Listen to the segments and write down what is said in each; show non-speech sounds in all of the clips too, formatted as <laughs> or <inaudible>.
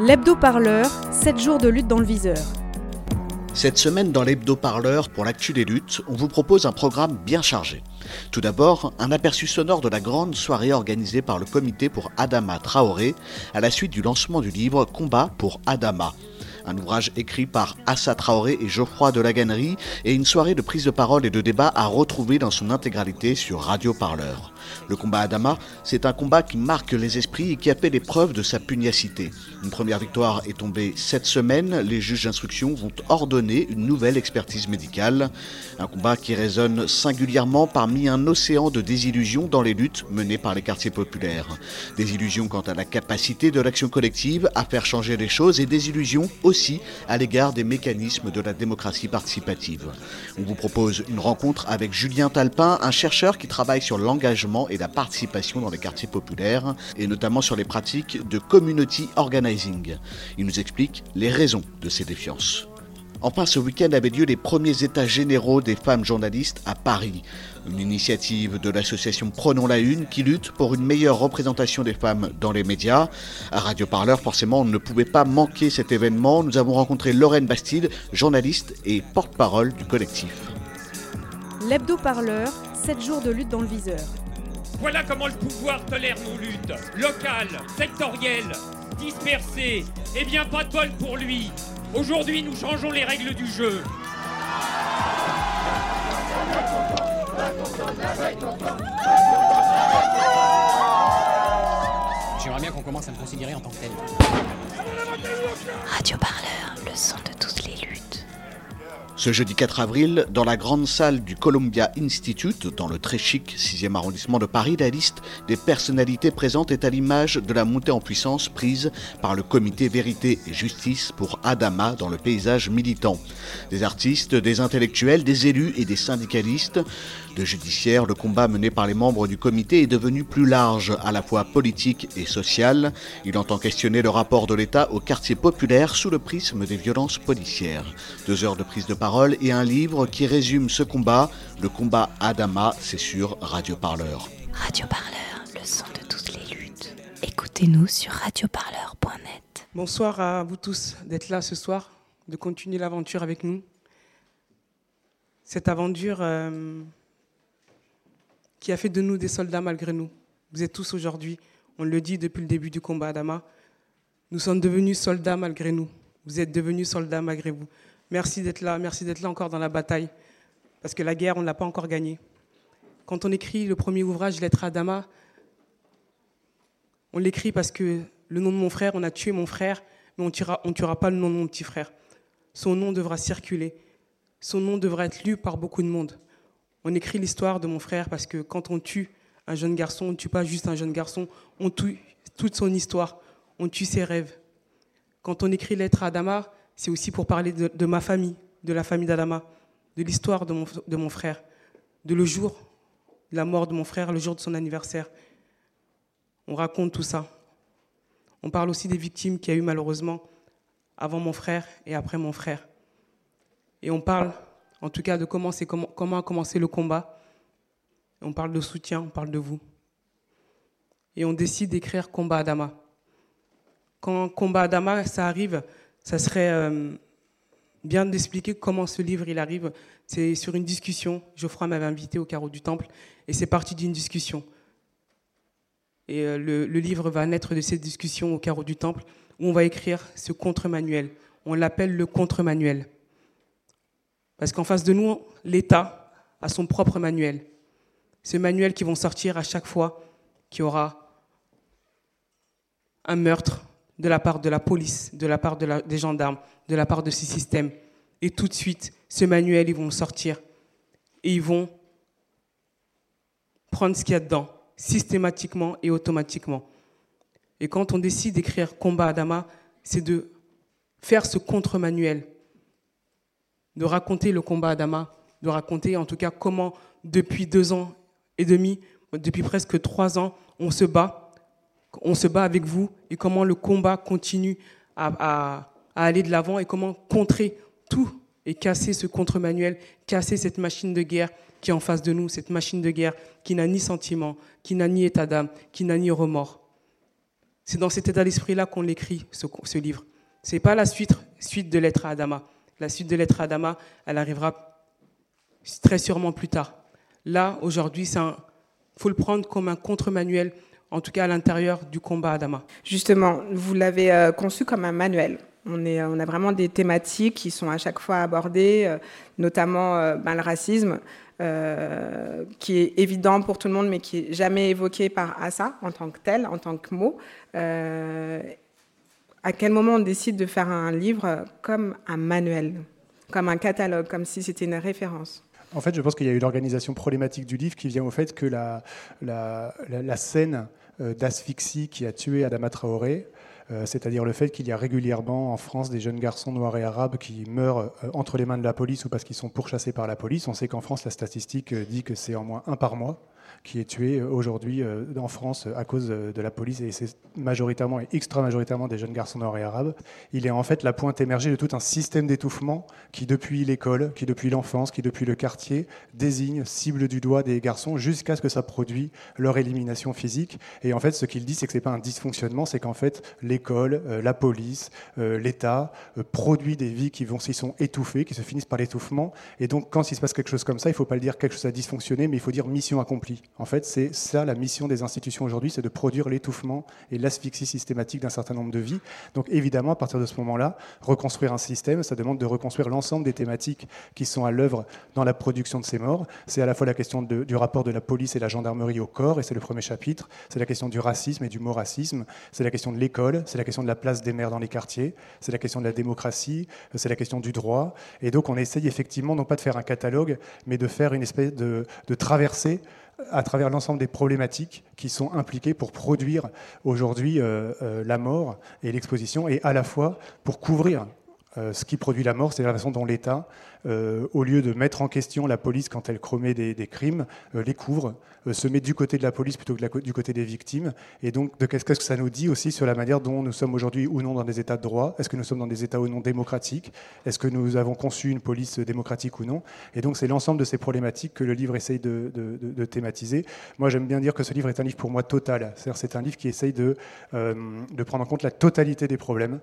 L'hebdo-parleur, 7 jours de lutte dans le viseur. Cette semaine dans l'hebdo-parleur pour l'actu des luttes, on vous propose un programme bien chargé. Tout d'abord, un aperçu sonore de la grande soirée organisée par le comité pour Adama Traoré à la suite du lancement du livre Combat pour Adama un ouvrage écrit par Assa Traoré et Geoffroy de et une soirée de prise de parole et de débat à retrouver dans son intégralité sur Radio Parleur. Le combat Adama, c'est un combat qui marque les esprits et qui a fait des preuves de sa pugnacité. Une première victoire est tombée cette semaine. Les juges d'instruction vont ordonner une nouvelle expertise médicale. Un combat qui résonne singulièrement parmi un océan de désillusions dans les luttes menées par les quartiers populaires. Désillusions quant à la capacité de l'action collective à faire changer les choses et désillusions aussi à l'égard des mécanismes de la démocratie participative. On vous propose une rencontre avec Julien Talpin, un chercheur qui travaille sur l'engagement et la participation dans les quartiers populaires, et notamment sur les pratiques de community organizing. Il nous explique les raisons de ces défiances. Enfin, ce week-end avaient lieu les premiers états généraux des femmes journalistes à Paris. Une initiative de l'association Prenons la Une qui lutte pour une meilleure représentation des femmes dans les médias. À Radio Parleur, forcément, on ne pouvait pas manquer cet événement. Nous avons rencontré Lorraine Bastide, journaliste et porte-parole du collectif. L'hebdo parleur, 7 jours de lutte dans le viseur. Voilà comment le pouvoir tolère nos luttes, locales, sectorielles, dispersées. Eh bien, pas de bol pour lui. Aujourd'hui, nous changeons les règles du jeu. J'aimerais bien qu'on commence à me considérer en tant que tel. Radio Parleur, le son de toutes les luttes. Ce jeudi 4 avril, dans la grande salle du Columbia Institute, dans le très chic 6e arrondissement de Paris, la liste des personnalités présentes est à l'image de la montée en puissance prise par le comité Vérité et Justice pour Adama dans le paysage militant. Des artistes, des intellectuels, des élus et des syndicalistes. De judiciaire, le combat mené par les membres du comité est devenu plus large, à la fois politique et social. Il entend questionner le rapport de l'État au quartier populaire sous le prisme des violences policières. Deux heures de prise de parole et un livre qui résume ce combat. Le combat Adama, c'est sur Radio Parleur. Radio Parleur, le son de toutes les luttes. Écoutez-nous sur radioparleur.net. Bonsoir à vous tous d'être là ce soir, de continuer l'aventure avec nous. Cette aventure euh, qui a fait de nous des soldats malgré nous. Vous êtes tous aujourd'hui, on le dit depuis le début du combat Adama, nous sommes devenus soldats malgré nous. Vous êtes devenus soldats malgré vous. Merci d'être là, merci d'être là encore dans la bataille, parce que la guerre, on ne l'a pas encore gagnée. Quand on écrit le premier ouvrage, Lettre à Adama, on l'écrit parce que le nom de mon frère, on a tué mon frère, mais on ne tuera, on tuera pas le nom de mon petit frère. Son nom devra circuler. Son nom devra être lu par beaucoup de monde. On écrit l'histoire de mon frère parce que quand on tue un jeune garçon, on ne tue pas juste un jeune garçon, on tue toute son histoire, on tue ses rêves. Quand on écrit Lettre à Adama, c'est aussi pour parler de, ma famille, de la famille d'Adama, de l'histoire de mon, de mon frère, de le jour de la mort de mon frère, le jour de son anniversaire. On raconte tout ça. On parle aussi des victimes qu'il y a eu malheureusement avant mon frère et après mon frère. Et on parle en tout cas de comment, comment, comment a commencé le combat. On parle de soutien, on parle de vous. Et on décide d'écrire Combat Adama. Quand Combat Adama, ça arrive, ça serait euh, bien d'expliquer comment ce livre il arrive. C'est sur une discussion. Geoffroy m'avait invité au carreau du Temple et c'est parti d'une discussion. Et euh, le, livre va naître de cette discussion au carreau du Temple où on va écrire ce contre-manuel. On l'appelle le contre-manuel. Parce qu'en face de nous, l'État a son propre manuel. Ce manuel qui vont sortir à chaque fois qu'il y aura un meurtre de la part de la police, de la part des gendarmes, de la part de ces systèmes. Et tout de suite, ce manuel, ils vont sortir. Et ils vont prendre ce qu'il y a dedans, systématiquement et automatiquement. Et quand on décide d'écrire Combat Adama, c'est de faire ce contre-manuel de raconter le combat Adama, de raconter en tout cas comment depuis deux ans et demi, depuis presque trois ans, on se bat, on se bat avec vous et comment le combat continue à, aller de l'avant et comment contrer tout et casser ce contre-manuel, casser cette machine de guerre qui est en face de nous, cette machine de guerre qui n'a ni sentiment, qui n'a ni état d'âme, qui n'a ni remords. C'est dans cet état d'esprit-là qu'on l'écrit, ce, livre. Ce n'est pas la suite, suite de Lettre à Adama. La suite de Lettre à Adama, elle arrivera très sûrement plus tard. Là, aujourd'hui, il faut le prendre comme un contre-manuel, en tout cas à l'intérieur du combat Adama. Justement, vous l'avez euh, conçu comme un manuel. On, est, on, a vraiment des thématiques qui sont à chaque fois abordées, euh, notamment euh, ben, le racisme, euh, qui est évident pour tout le monde, mais qui est jamais évoqué par Assa en tant que tel, en tant que mot. Euh, à quel moment on décide de faire un livre comme un manuel, comme un catalogue, comme si c'était une référence? En fait, je pense qu'il y a eu l'organisation problématique du livre qui vient au fait que la, scène d'asphyxie qui a tué Adama Traoré euh, c'est-à-dire le fait qu'il y a régulièrement en France des jeunes garçons noirs et arabes qui meurent euh, entre les mains de la police ou parce qu'ils sont pourchassés par la police. On sait qu'en France, la statistique euh, dit que c'est en moins un par mois qui est tué euh, aujourd'hui euh, en France à cause de la police, et c'est majoritairement et extra majoritairement des jeunes garçons nord et arabes. Il est en fait la pointe émergée de tout un système d'étouffement qui, depuis l'école, qui depuis l'enfance, qui depuis le quartier, désigne, cible du doigt des garçons jusqu'à ce que ça produit leur élimination physique. Et en fait, ce qu'il dit, c'est que c'est pas un dysfonctionnement, c'est qu'en fait, l'école, euh, la police, l'État produit des vies qui vont s'y sont étouffées, qui se finissent par l'étouffement. Et donc, quand il se passe quelque chose comme ça, il ne faut pas le dire quelque chose a dysfonctionné, mais il faut dire mission accomplie. En fait, c'est ça la mission des institutions aujourd'hui, c'est de produire l'étouffement et l'asphyxie systématique d'un certain nombre de vies. Donc évidemment, à partir de ce moment-là, reconstruire un système, ça demande de reconstruire l'ensemble des thématiques qui sont à l'œuvre dans la production de ces morts. C'est à la fois la question du rapport de la police et la gendarmerie au corps, et c'est le premier chapitre. C'est la question du racisme et du mot racisme. C'est la question de l'école, c'est la question de la place des maires dans les quartiers, c'est la question de la démocratie, c'est la question du droit. Et donc on essaye effectivement non pas de faire un catalogue, mais de faire une espèce de traversée à travers l'ensemble des problématiques qui sont impliquées pour produire aujourd'hui euh, euh, la mort et l'exposition, et à la fois pour couvrir euh, ce qui produit la mort, c'est la façon dont l'État, euh, au lieu de mettre en question la police quand elle commet des, crimes, euh, les couvre, se met du côté de la police plutôt que du côté des victimes. Et donc, de qu'est-ce que ça nous dit aussi sur la manière dont nous sommes aujourd'hui ou non dans des États de droit? Est-ce que nous sommes dans des États ou non démocratiques? Est-ce que nous avons conçu une police démocratique ou non? Et donc, c'est l'ensemble de ces problématiques que le livre essaye de, thématiser. Moi, j'aime bien dire que ce livre est un livre pour moi total. C'est-à-dire, c'est un livre qui essaye de prendre en compte la totalité des problèmes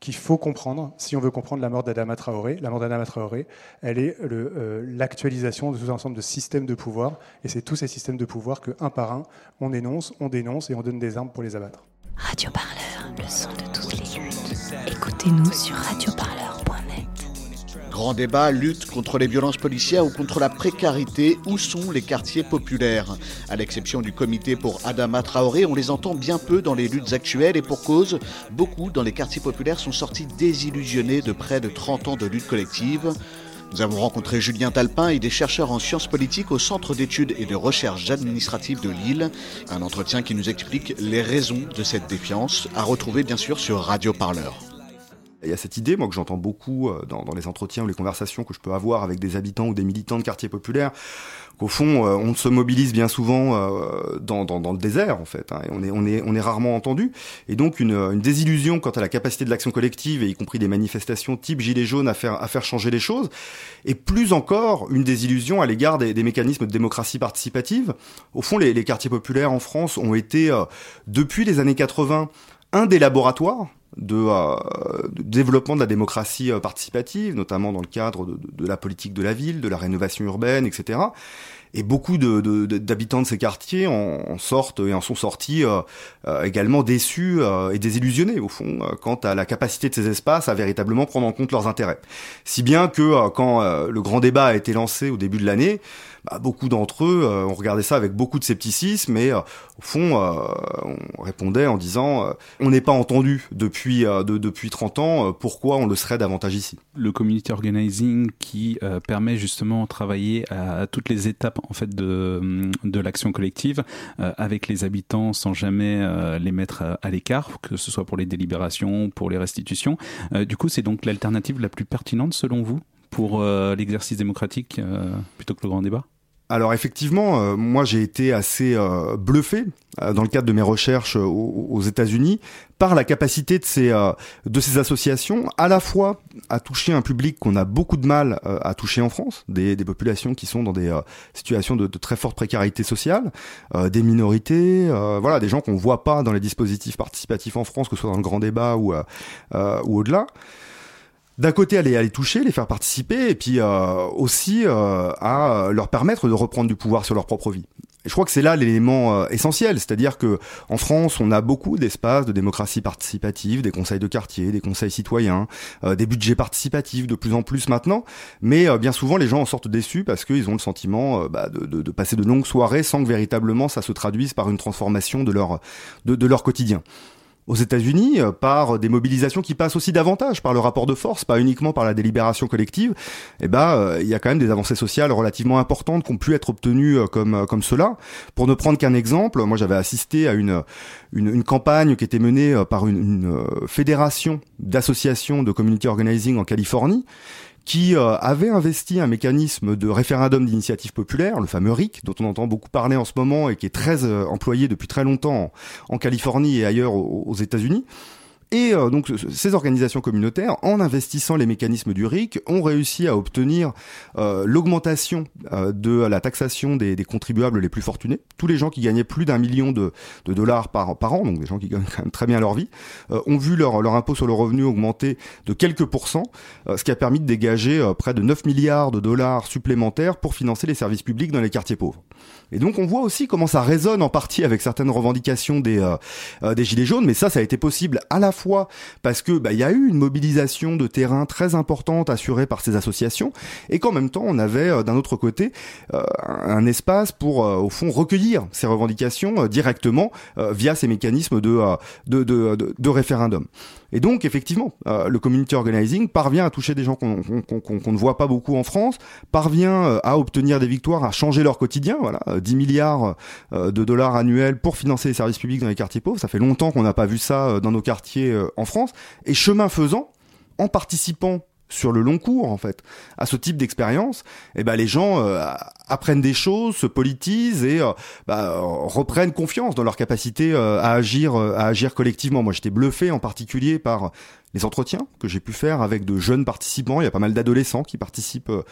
qu'il faut comprendre si on veut comprendre la mort d'Adama Traoré. La mort d'Adama Traoré, elle est euh, l'actualisation de tout un ensemble de systèmes de pouvoir, et c'est tous ces systèmes de pouvoir que, un par un, on énonce, on dénonce et on donne des armes pour les abattre. Radio Parleur, le son de toutes les. Écoutez-nous sur radioparleur.net. Grand débat, lutte contre les violences policières ou contre la précarité, où sont les quartiers populaires? À l'exception du comité pour Adama Traoré, on les entend bien peu dans les luttes actuelles et pour cause, beaucoup dans les quartiers populaires sont sortis désillusionnés de près de 30 ans de lutte collective. Nous avons rencontré Julien Talpin et des chercheurs en sciences politiques au Centre d'études et de recherche administrative de Lille. Un entretien qui nous explique les raisons de cette défiance, à retrouver bien sûr sur Radio Parleur. Il y a cette idée, moi, que j'entends beaucoup dans, dans, les entretiens ou les conversations que je peux avoir avec des habitants ou des militants de quartiers populaires, qu'au fond, euh, on se mobilise bien souvent euh, dans, dans, dans, le désert, en fait, hein, et on est, on, est, on est rarement entendu. Et donc, une, une désillusion quant à la capacité de l'action collective, et y compris des manifestations type Gilets jaunes à faire, à faire changer les choses, et plus encore, une désillusion à l'égard des, des, mécanismes de démocratie participative. Au fond, les, les quartiers populaires en France ont été, euh, depuis les années 80, un des laboratoires de, euh, développement de la démocratie euh, participative, notamment dans le cadre de, la politique de la ville, de la rénovation urbaine, etc. Et beaucoup d'habitants de, de, ces quartiers en, en, sortent et en sont sortis euh, euh, également déçus euh, et désillusionnés, au fond, quant à la capacité de ces espaces à véritablement prendre en compte leurs intérêts. Si bien que quand le grand débat a été lancé au début de l'année, bah, beaucoup d'entre eux euh, ont regardé ça avec beaucoup de scepticisme et euh, au fond euh, on répondait en disant on n'est pas entendu depuis de, depuis 30 ans pourquoi on le serait davantage ici? Le community organizing qui permet justement de travailler à, toutes les étapes en fait de de l'action collective avec les habitants sans jamais les mettre à, à l'écart que ce soit pour les délibérations pour les restitutions. Du coup c'est donc l'alternative la plus pertinente selon vous pour l'exercice démocratique plutôt que le grand débat? Alors effectivement, euh, moi j'ai été assez euh, bluffé euh, dans le cadre de mes recherches aux, États-Unis par la capacité de ces associations à la fois à toucher un public qu'on a beaucoup de mal à toucher en France, des, populations qui sont dans des situations de, très forte précarité sociale, des minorités, voilà, des gens qu'on voit pas dans les dispositifs participatifs en France, que ce soit dans le grand débat ou ou au-delà d'un côté aller les toucher, les faire participer, et puis euh, aussi euh, à leur permettre de reprendre du pouvoir sur leur propre vie. Et je crois que c'est là l'élément euh, essentiel, c'est-à-dire que en France, on a beaucoup d'espaces de démocratie participative, des conseils de quartier, des conseils citoyens, des budgets participatifs de plus en plus maintenant, mais bien souvent les gens en sortent déçus parce qu'ils ont le sentiment bah, de, de, de, passer de longues soirées sans que véritablement ça se traduise par une transformation de leur de, de leur quotidien aux États-Unis euh, par des mobilisations qui passent aussi davantage par le rapport de force, pas uniquement par la délibération collective, eh ben euh, il y a quand même des avancées sociales relativement importantes qui ont pu être obtenues euh, comme comme cela. Pour ne prendre qu'un exemple, moi j'avais assisté à une, une, une campagne qui était menée par une, une fédération d'associations de community organizing en Californie qui euh, avait investi un mécanisme de référendum d'initiative populaire, le fameux RIC, dont on entend beaucoup parler en ce moment et qui est très euh, employé depuis très longtemps en, Californie et ailleurs aux États-Unis. Et euh, donc ces organisations communautaires, en investissant les mécanismes du RIC, ont réussi à obtenir euh, l'augmentation euh, de la taxation des, des, contribuables les plus fortunés. Tous les gens qui gagnaient plus d'un million de, de, dollars par, par an, donc des gens qui gagnent quand même très bien leur vie, ont vu leur, leur impôt sur le revenu augmenter de quelques pourcents, ce qui a permis de dégager près de 9 milliards de dollars supplémentaires pour financer les services publics dans les quartiers pauvres. Et donc on voit aussi comment ça résonne en partie avec certaines revendications des, des gilets jaunes, mais ça, ça a été possible à la fois parce que bah, il y a eu une mobilisation de terrain très importante assurée par ces associations et qu'en même temps on avait euh, d'un autre côté euh, un espace pour euh, au fond recueillir ces revendications directement via ces mécanismes de de, de, de référendum. Et donc, effectivement, euh, le community organizing parvient à toucher des gens qu'on ne voit pas beaucoup en France, parvient euh, à obtenir des victoires, à changer leur quotidien. Voilà, 10 euh, milliards de dollars annuels pour financer les services publics dans les quartiers pauvres. Ça fait longtemps qu'on n'a pas vu ça dans nos quartiers en France. Et chemin faisant, en participant sur le long cours en fait à ce type d'expérience eh ben les gens apprennent des choses se politisent et euh, bah, reprennent confiance dans leur capacité euh, à agir à agir collectivement moi j'étais bluffé en particulier par les entretiens que j'ai pu faire avec de jeunes participants. Il y a pas mal d'adolescents qui participent euh,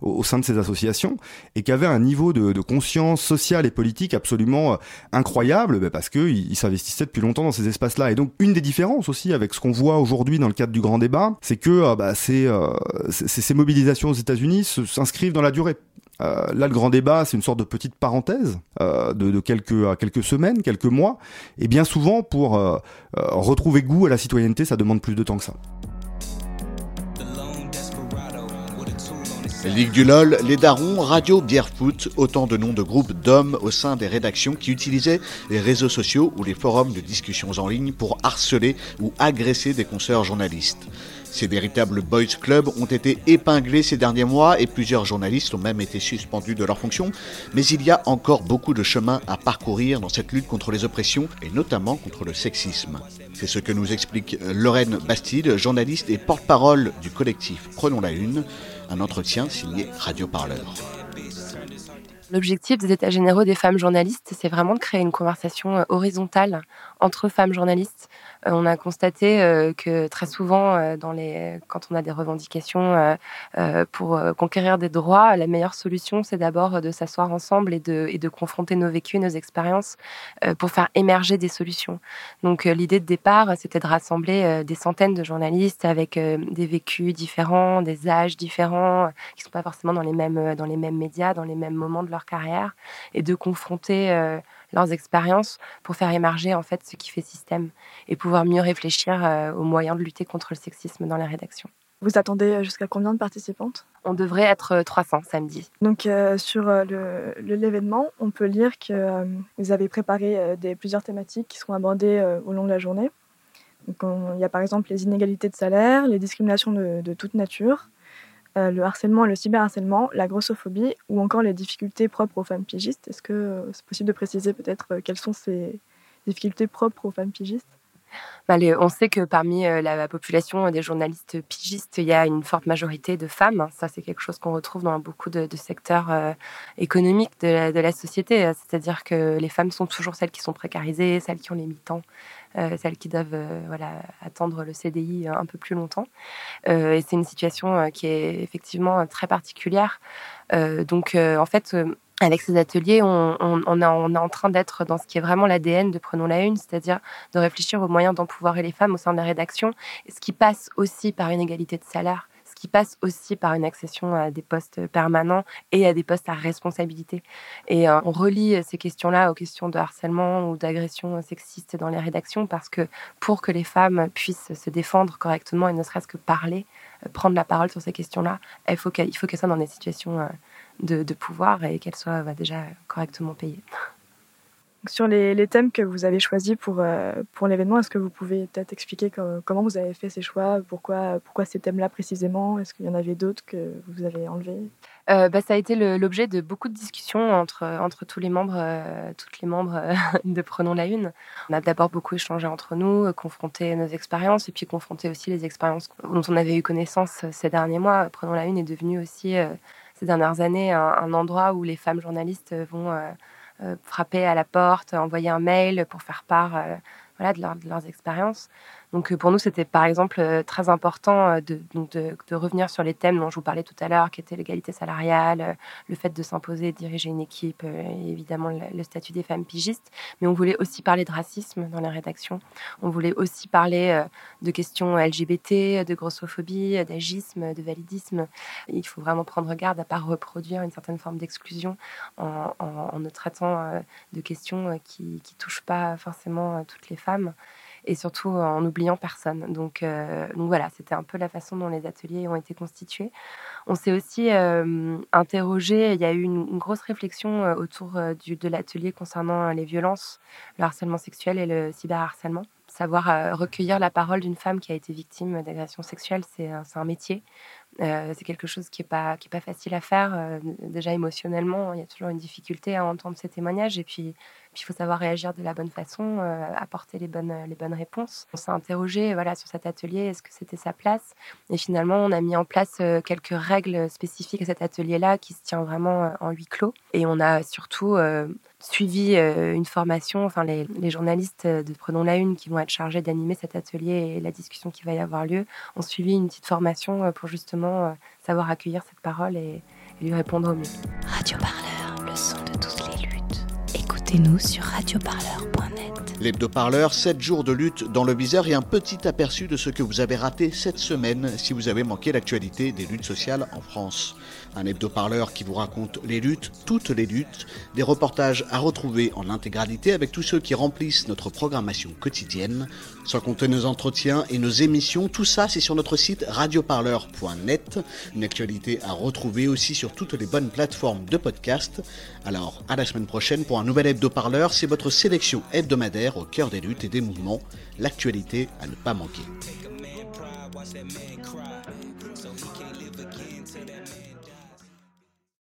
au, sein de ces associations et qui avaient un niveau de, conscience sociale et politique absolument euh, incroyable bah, parce qu'ils s'investissaient depuis longtemps dans ces espaces-là. Et donc une des différences aussi avec ce qu'on voit aujourd'hui dans le cadre du grand débat, c'est que euh, bah, ces, ces mobilisations aux États-Unis s'inscrivent dans la durée. Euh, là, le grand débat, c'est une sorte de petite parenthèse euh, de, quelques, quelques semaines, quelques mois. Et bien souvent, pour euh, retrouver goût à la citoyenneté, ça demande plus de temps que ça. Ligue du LOL, les Darons, Radio Bière Foot, autant de noms de groupes d'hommes au sein des rédactions qui utilisaient les réseaux sociaux ou les forums de discussions en ligne pour harceler ou agresser des consoeurs journalistes. Ces véritables boys clubs ont été épinglés ces derniers mois et plusieurs journalistes ont même été suspendus de leurs fonctions. Mais il y a encore beaucoup de chemin à parcourir dans cette lutte contre les oppressions et notamment contre le sexisme. C'est ce que nous explique Lorraine Bastide, journaliste et porte-parole du collectif Prenons la Une, un entretien signé Radio Parleur. L'objectif des États généraux des femmes journalistes, c'est vraiment de créer une conversation euh, horizontale entre femmes journalistes. Euh, on a constaté euh, que très souvent, dans les, quand on a des revendications pour conquérir des droits, la meilleure solution, c'est d'abord de s'asseoir ensemble et de, et de confronter nos vécus, nos expériences, pour faire émerger des solutions. Donc l'idée de départ, c'était de rassembler des centaines de journalistes avec des vécus différents, des âges différents, qui ne sont pas forcément dans les mêmes, dans les mêmes médias, dans les mêmes moments de leur carrière et de confronter euh, leurs expériences pour faire émerger en fait ce qui fait système et pouvoir mieux réfléchir euh, aux moyens de lutter contre le sexisme dans la rédaction. Vous attendez jusqu'à combien de participantes? On devrait être 300 euh, samedi. Donc sur l'événement, on peut lire que vous avez préparé des, plusieurs thématiques qui seront abordées au long de la journée. Donc, il y a par exemple les inégalités de salaire, les discriminations de, de toute nature, euh, le harcèlement, le cyberharcèlement, la grossophobie ou encore les difficultés propres aux femmes pigistes. Est-ce que euh, c'est possible de préciser peut-être euh, quelles sont ces difficultés propres aux femmes pigistes? On sait que parmi euh, la population des journalistes pigistes, il y a une forte majorité de femmes. Ça, c'est quelque chose qu'on retrouve dans beaucoup de, secteurs euh, économiques de la, société. C'est-à-dire que les femmes sont toujours celles qui sont précarisées, celles qui ont les mi-temps, euh, celles qui doivent attendre le CDI un peu plus longtemps. et c'est une situation qui est effectivement très particulière. donc, en fait, avec ces ateliers, on, est en train d'être dans ce qui est vraiment l'ADN de Prenons la Une, c'est-à-dire de réfléchir aux moyens d'empouvoirer les femmes au sein de la rédaction, ce qui passe aussi par une égalité de salaire, ce qui passe aussi par une accession à des postes permanents et à des postes à responsabilité. Et euh, on relie ces questions-là aux questions de harcèlement ou d'agression sexiste dans les rédactions parce que pour que les femmes puissent se défendre correctement et ne serait-ce que parler, euh, prendre la parole sur ces questions-là, il faut qu'elles soient dans des situations euh, de, pouvoir et qu'elle soit bah, déjà correctement payée. Sur les, thèmes que vous avez choisis pour, euh, pour l'événement, est-ce que vous pouvez peut-être expliquer comment vous avez fait ces choix Pourquoi, pourquoi ces thèmes-là précisément? Est-ce qu'il y en avait d'autres que vous avez enlevés? Euh, bah, ça a été l'objet de beaucoup de discussions entre, entre tous les membres, euh, toutes les membres <laughs> de Prenons la Une. On a d'abord beaucoup échangé entre nous, confronté nos expériences et puis confronté aussi les expériences dont on avait eu connaissance ces derniers mois. Prenons la Une est devenu aussi dernières années un, endroit où les femmes journalistes vont euh, euh, frapper à la porte, envoyer un mail pour faire part euh, de, leurs expériences. Donc euh, pour nous, c'était par exemple euh, très important euh, de, revenir sur les thèmes dont je vous parlais tout à l'heure, qui étaient l'égalité salariale, le fait de s'imposer, de diriger une équipe, évidemment le, statut des femmes pigistes. Mais on voulait aussi parler de racisme dans les rédactions. On voulait aussi parler de questions LGBT, de grossophobie, d'agisme, de validisme. Il faut vraiment prendre garde à ne pas reproduire une certaine forme d'exclusion en, en, ne traitant de questions qui ne touchent pas forcément toutes les femmes et surtout en n'oubliant personne. Donc, euh, donc voilà, c'était un peu la façon dont les ateliers ont été constitués. On s'est aussi euh, interrogé, il y a eu une, grosse réflexion euh, autour de l'atelier concernant les violences, le harcèlement sexuel et le cyberharcèlement. Savoir recueillir la parole d'une femme qui a été victime d'agression sexuelle, c'est un métier. C'est quelque chose qui n'est pas, est pas facile à faire. déjà émotionnellement, il y a toujours une difficulté à entendre ces témoignages. Et puis, il faut savoir réagir de la bonne façon, euh, apporter les bonnes, les bonnes réponses. On s'est interrogé voilà, sur cet atelier, est-ce que c'était sa place? Et finalement, on a mis en place euh, quelques règles spécifiques à cet atelier-là qui se tient vraiment euh, en huis clos. Et on a surtout suivi une formation, enfin les, les, journalistes de Prenons la Une qui vont être chargés d'animer cet atelier et la discussion qui va y avoir lieu ont suivi une petite formation pour justement savoir accueillir cette parole et, et lui répondre au mieux. Radio Parleur, le son de toutes les luttes. Écoutez-nous sur radioparleur.net. L'hebdo-parleur, 7 jours de lutte dans le viseur et un petit aperçu de ce que vous avez raté cette semaine si vous avez manqué l'actualité des luttes sociales en France. Un hebdo-parleur qui vous raconte les luttes, toutes les luttes, des reportages à retrouver en intégralité avec tous ceux qui remplissent notre programmation quotidienne, sans compter nos entretiens et nos émissions. Tout ça, c'est sur notre site radioparleur.net. Une actualité à retrouver aussi sur toutes les bonnes plateformes de podcast. Alors, à la semaine prochaine pour un nouvel hebdo-parleur. C'est votre sélection hebdomadaire au cœur des luttes et des mouvements. L'actualité à ne pas manquer.